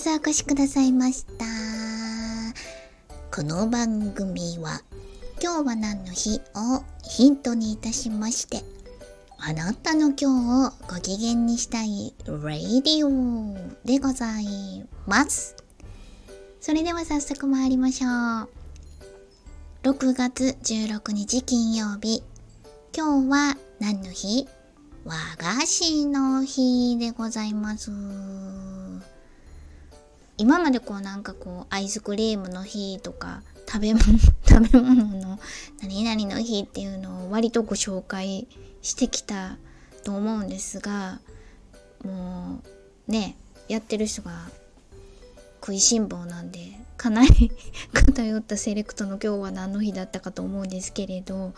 そお越しくださいました。この番組は今日は何の日をヒントにいたしましてあなたの今日をご機嫌にしたいラディオでございます。それでは早速参りましょう。6月16日金曜日。今日は何の日？和菓子の日でございます。今までこうなんかこうアイスクリームの日とか食べ物 食べ物の何々の日っていうのを割とご紹介してきたと思うんですがもうねやってる人が食いしん坊なんでかなり 偏ったセレクトの今日は何の日だったかと思うんですけれど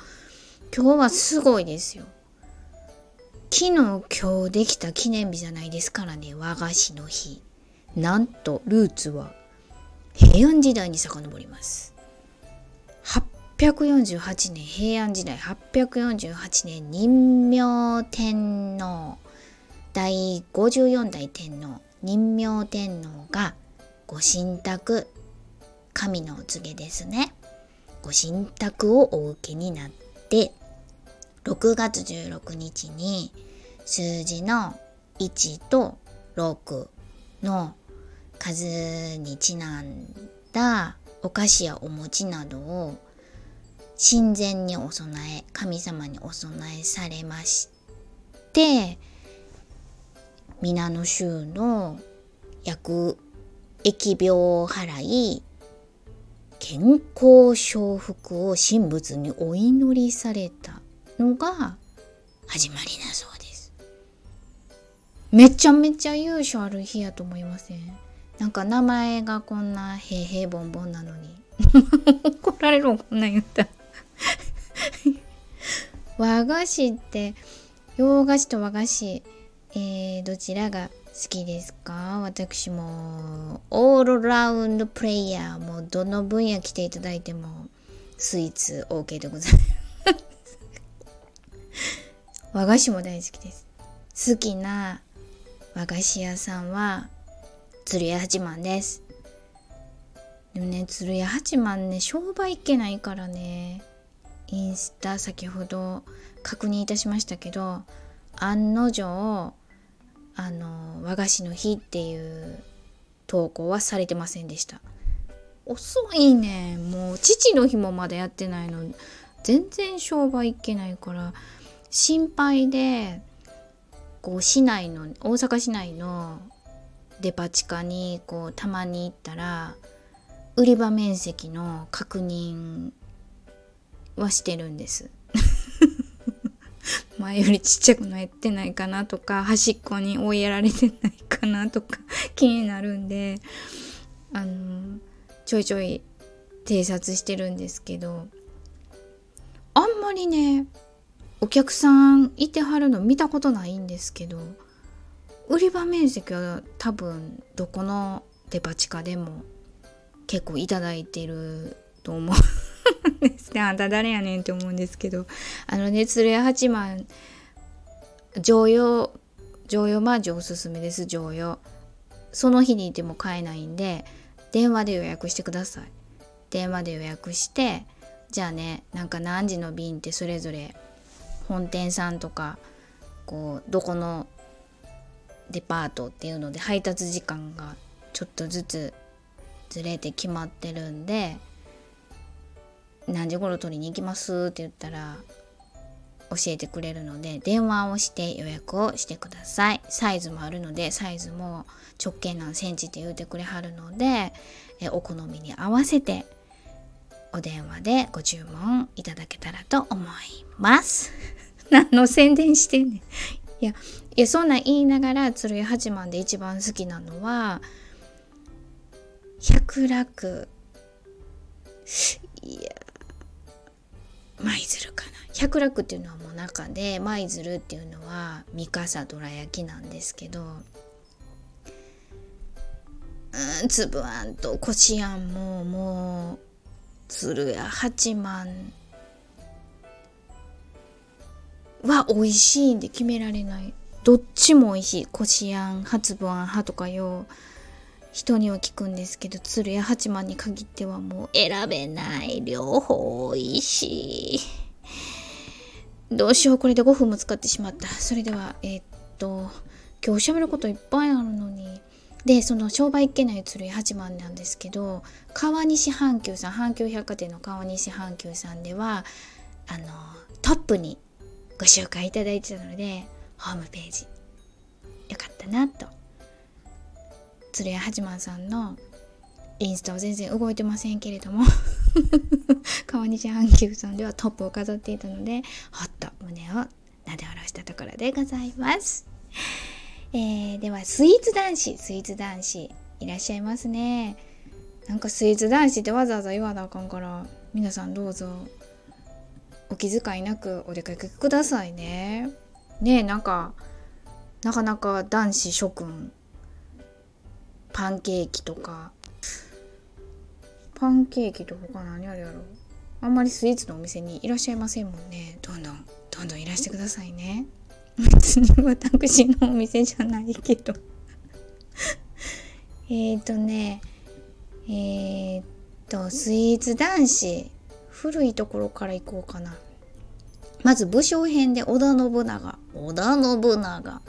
今日はすごいですよ。昨日今日できた記念日じゃないですからね和菓子の日。なんとルーツは平安時代に遡ります。848年平安時代848年任明天皇第54代天皇任明天皇がご神託神のお告げですねご神託をお受けになって6月16日に数字の1と6の数にちなんだお菓子やお餅などを神前にお供え神様にお供えされまして皆の衆の役疫病を払い健康承服を神仏にお祈りされたのが始まりだそうです。めちゃめちゃ優勝ある日やと思いません？なんか名前がこんな平平ボンボンなのに。怒られるこんなん言った和菓子って洋菓子と和菓子、えー、どちらが好きですか？私もオールラウンドプレイヤーもどの分野来ていただいてもスイーツ OK でございます。和菓子も大好きです。好きな和菓子屋さんは鶴屋八幡です。でもね鶴屋八幡ね商売いけないからねインスタ先ほど確認いたしましたけど案の定あの和菓子の日っていう投稿はされてませんでした。遅いね。もう父の日もまだやってないの全然商売いけないから心配でこう市内の大阪市内のデパ地下にこうたまに行ったら売り場面積の確認はしてるんです。前よりちっちゃくなってないかなとか端っこに追いやられてないかなとか 気になるんであのちょいちょい偵察してるんですけどあんまりねお客さんいてはるの見たことないんですけど売り場面積は多分どこのデパ地下でも結構いただいてると思うんですね。あんた誰やねんって思うんですけど。あのね鶴屋八幡常用常用マージおすすめです常用その日にいても買えないんで電話で予約してください。電話で予約してじゃあねなんか何時の便ってそれぞれ本店さんとかこうどこのデパートっていうので配達時間がちょっとずつずれて決まってるんで何時頃取りに行きます？って言ったら教えてくれるので電話をして予約をしてくださいサイズもあるのでサイズも直径何センチって言うてくれはるのでえお好みに合わせてお電話でご注文いただけたらと思います。何の宣伝してんねん。いやいやそんなん言いながら鶴屋八幡で一番好きなのは百楽。いや舞鶴かな。百楽っていうのはもう中で舞鶴っていうのは三笠どら焼きなんですけどうん粒あんとこしあんももう鶴屋八幡は美味しいんで決められない。どっちも美味しい。こしあん初ぶあん派とかよ。人には聞くんですけど鶴屋八幡に限ってはもう選べない。両方おいしい。どうしようこれで5分も使ってしまった。それではえー、っと今日喋ることいっぱいあるのに。でその商売っけない鶴屋八幡なんですけど川西阪急さん阪急百貨店の川西阪急さんではあのトップにご紹介いただいてたのでホームページ。よかったなと。鶴屋八幡さんのインスタは全然動いてませんけれども。川西阪急さんではトップを飾っていたのでほっと胸をなで下ろしたところでございます、えー、ではスイーツ男子。スイーツ男子。いらっしゃいますね。なんかスイーツ男子ってわざわざ言わなあかんから皆さんどうぞ。お気遣いなくお出かけくださいね。ねえなんかなかなか男子諸君パンケーキとか。パンケーキと他何あるやろ？あんまりスイーツのお店にいらっしゃいませんもんね。どんどんどんどんいらしてくださいね。別に私のお店じゃないけど。えっとねえっとスイーツ男子。古いところから行こうかな。まず武将編で織田信長。織田信長。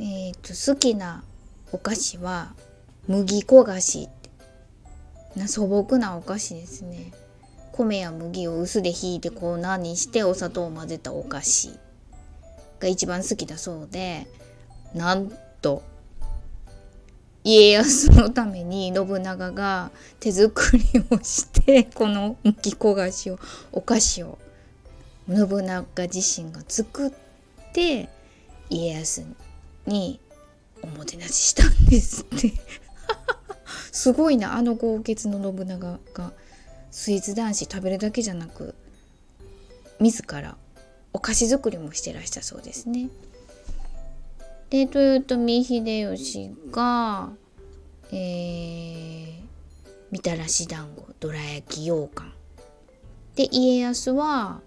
えっ、と好きなお菓子は麦粉菓子な素朴なお菓子ですね。米や麦を薄でひいて粉にしてお砂糖を混ぜたお菓子が一番好きだそうでなんと家康のために信長が手作りをしてこの麦粉菓子をお菓子を信長自身が作って家康におもてなししたんですって すごいなあの豪傑の信長がスイーツ男子食べるだけじゃなく自らお菓子作りもしてらしたそうですね。で豊臣秀吉が、えー、みたらし団子どら焼き羊羹で家康は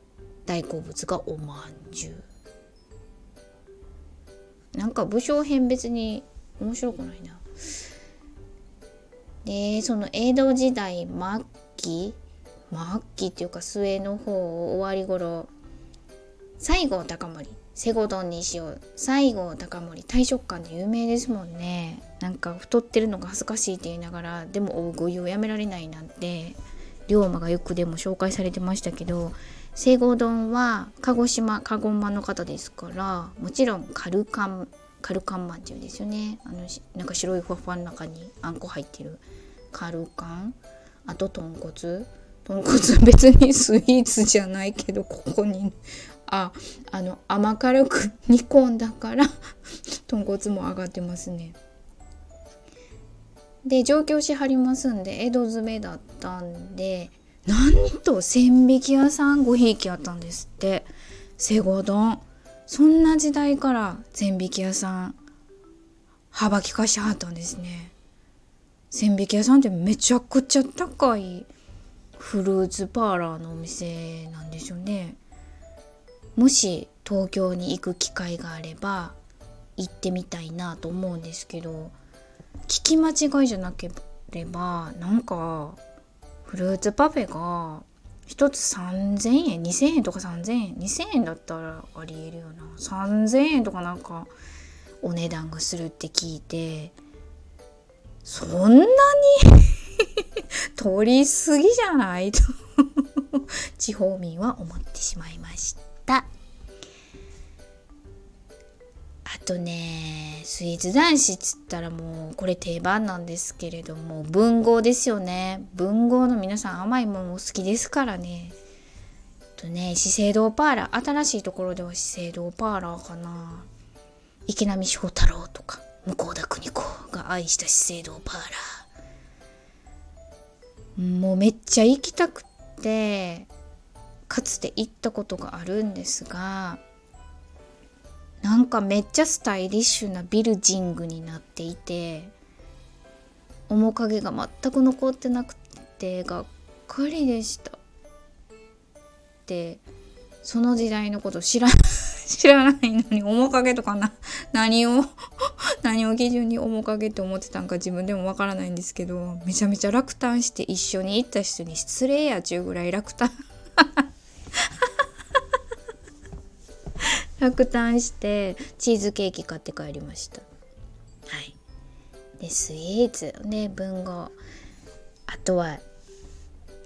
大好物がおまんじゅうなんか武将編別に面白くないな。でその江戸時代末期末期っていうか末の方終わり頃西郷隆盛セゴドンにしよう。西郷隆盛大食感で有名ですもんね。なんか太ってるのが恥ずかしいって言いながらでも大食いをやめられないなんて龍馬がよくでも紹介されてましたけど西郷丼は鹿児島鹿児島の方ですからもちろんカルカンカルカンマンっていうんですよね。あのなんか白いふわふわの中にあんこ入ってるカルカンあと豚骨。豚骨別にスイーツじゃないけどここにああの甘辛く煮込んだから 豚骨も上がってますね。で上京しはりますんで江戸詰めだったんでなんと千匹屋さん5匹あったんですって。セゴ丼。そんな時代から千匹屋さん幅利かしはったんですね。千匹屋さんってめちゃくちゃ高いフルーツパーラーのお店なんでしょうね。もし東京に行く機会があれば行ってみたいなと思うんですけど聞き間違いじゃなければなんかフルーツパフェが1つ3000円2000円とか3000円2000円だったらありえるよな3000円とかなんかお値段がするって聞いてそんなに 取りすぎじゃないと地方民は思ってしまいました。た。あとねスイーツ男子っつったらもうこれ定番なんですけれども文豪ですよね。文豪の皆さん甘いもんお好きですからね。とね資生堂パーラー。新しいところでは資生堂パーラーかな。池波正太郎とか向田邦子が愛した資生堂パーラー。もうめっちゃ行きたくってかつて行ったことがあるんですがなんかめっちゃスタイリッシュなビルジングになっていて面影が全く残ってなくてがっかりでした。でその時代のこと知ら 知らないのに面影とかな何を 何を基準に面影って思ってたんか自分でもわからないんですけどめちゃめちゃ落胆して一緒に行った人に失礼やちゅうぐらい落胆。落胆してチーズケーキ買って帰りました。はい。でスイーツ。ね文豪。あとは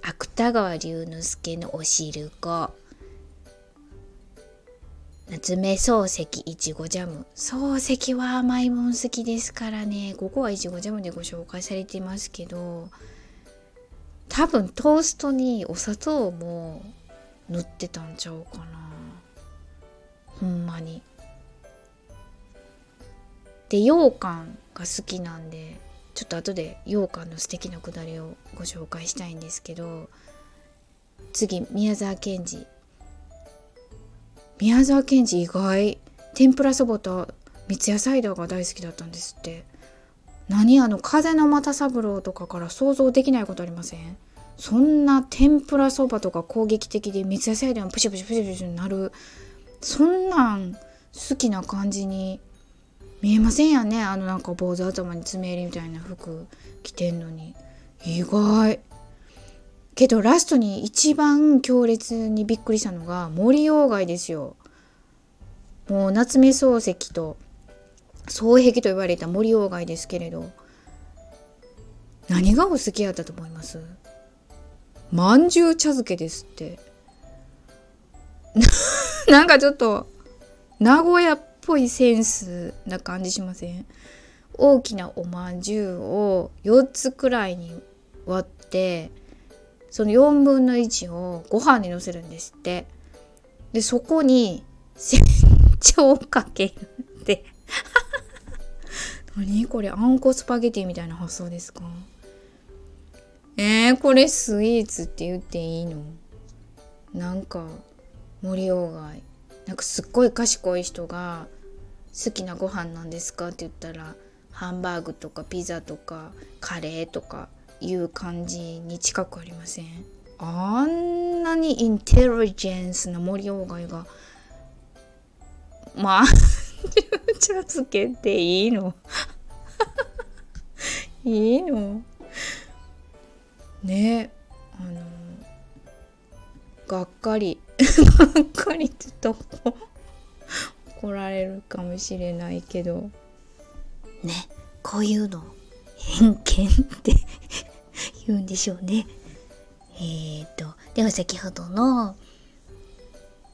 芥川龍之介のお汁粉。夏目漱石いちごジャム。漱石は甘いもん好きですからね。ここはいちごジャムでご紹介されてますけど多分トーストにお砂糖も塗ってたんちゃうかな。ほんまに。で羊羹が好きなんでちょっと後で羊羹の素敵なくだりをご紹介したいんですけど次宮沢賢治。宮沢賢治意外。天ぷらそばと三ツ矢サイダーが大好きだったんですって。何あの風の又三郎とかから想像できないことありません？そんな天ぷらそばとか攻撃的で三ツ矢サイダーがプシュプシュプシュプシュなるそんなん好きな感じに見えませんやね。あのなんか坊主頭に爪襟みたいな服着てんのに。意外。けどラストに一番強烈にびっくりしたのが森鴎外ですよ。もう夏目漱石と双璧と言われた森鴎外ですけれど。何がお好きやったと思います？まんじゅう茶漬けですって。なんかちょっと名古屋っぽいセンスな感じしません？大きなおまんじゅうを4つくらいに割ってその4分の1をご飯にのせるんですって。でそこに煎茶をかけるって。何これあんこスパゲティみたいな発想ですか？えー、これスイーツって言っていいの？なんか森鴎外なんかすっごい賢い人が好きなご飯なんですかって言ったらハンバーグとかピザとかカレーとかいう感じに近くありません？あんなにインテリジェンスな森鴎外がまあ 茶漬けていいの？いいの？ねあのがっかり がっかりって言った怒られるかもしれないけど。ねこういうの偏見って 言うんでしょうね。えーとでは先ほどの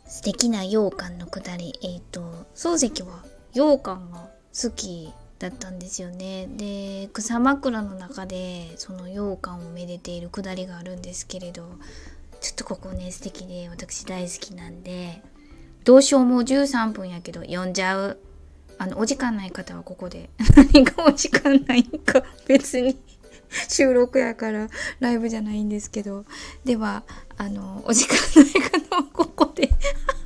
素敵な羊羹のくだりえっ、ー、と漱石は羊羹が好きだったんですよね。で草枕の中でその羊羹をめでているくだりがあるんですけれどちょっとここね素敵で私大好きなんでどうしようもう13分やけど読んじゃう。あのお時間ない方はここで 何がお時間ないんか別に。収録やからライブじゃないんですけど。ではあのお時間ない方はここで。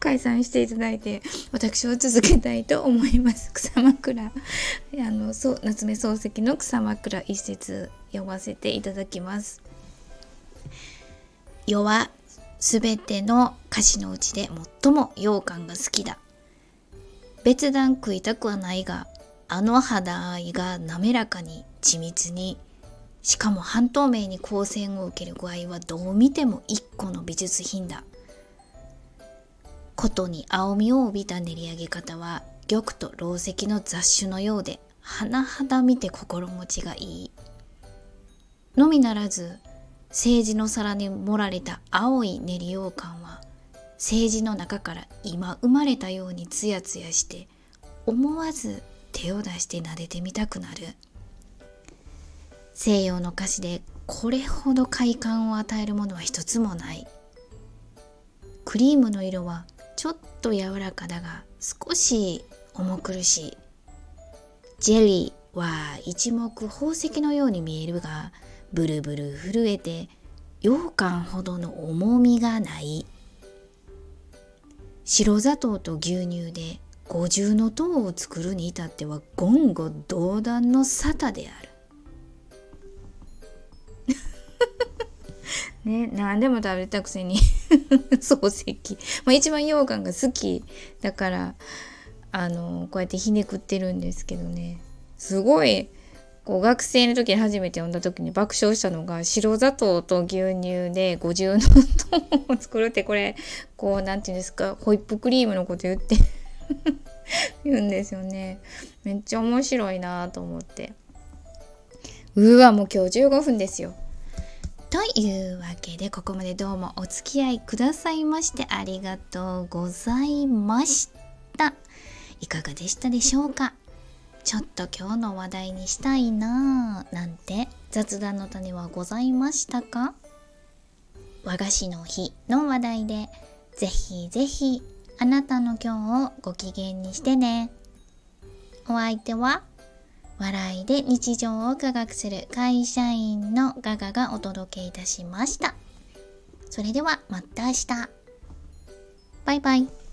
解散していただいて私を続けたいと思います。草枕。あのそう夏目漱石の草枕一節読ませていただきます。世はすべての歌詞のうちで最も羊羹が好きだ。別段食いたくはないがあの肌合いが滑らかに緻密に。しかも半透明に光線を受ける具合はどう見ても一個の美術品だ。ことに青みを帯びた練り上げ方は玉と老石の雑種のようで甚だ見て心持ちがいい。のみならず政治の皿に盛られた青い練り羊羹は政治の中から今生まれたようにツヤツヤして思わず手を出して撫でてみたくなる。西洋の歌詞でこれほど快感を与えるものは一つもない。クリームの色はちょっと柔らかだが少し重苦しい。ジェリーは一目宝石のように見えるがブルブル震えて羊羹ほどの重みがない。白砂糖と牛乳で五重の塔を作るに至っては言語道断の沙汰である。ね何でも食べたくせに 漱石、まあ、一番羊羹が好き。だからあのこうやってひねくってるんですけどね。すごいこう学生の時に初めて読んだ時に爆笑したのが白砂糖と牛乳で五重の糖を作るってこれこう何て言うんですかホイップクリームのこと言って 言うんですよね。めっちゃ面白いなと思って。うわもう今日15分ですよ。というわけでここまでどうもお付き合いくださいましてありがとうございました。いかがでしたでしょうか？ちょっと今日の話題にしたいなぁなんて雑談の種はございましたか？和菓子の日の話題でぜひぜひあなたの今日をご機嫌にしてね。お相手は笑いで日常を科学する会社員のガガがお届けいたしました。それではまた明日。バイバイ。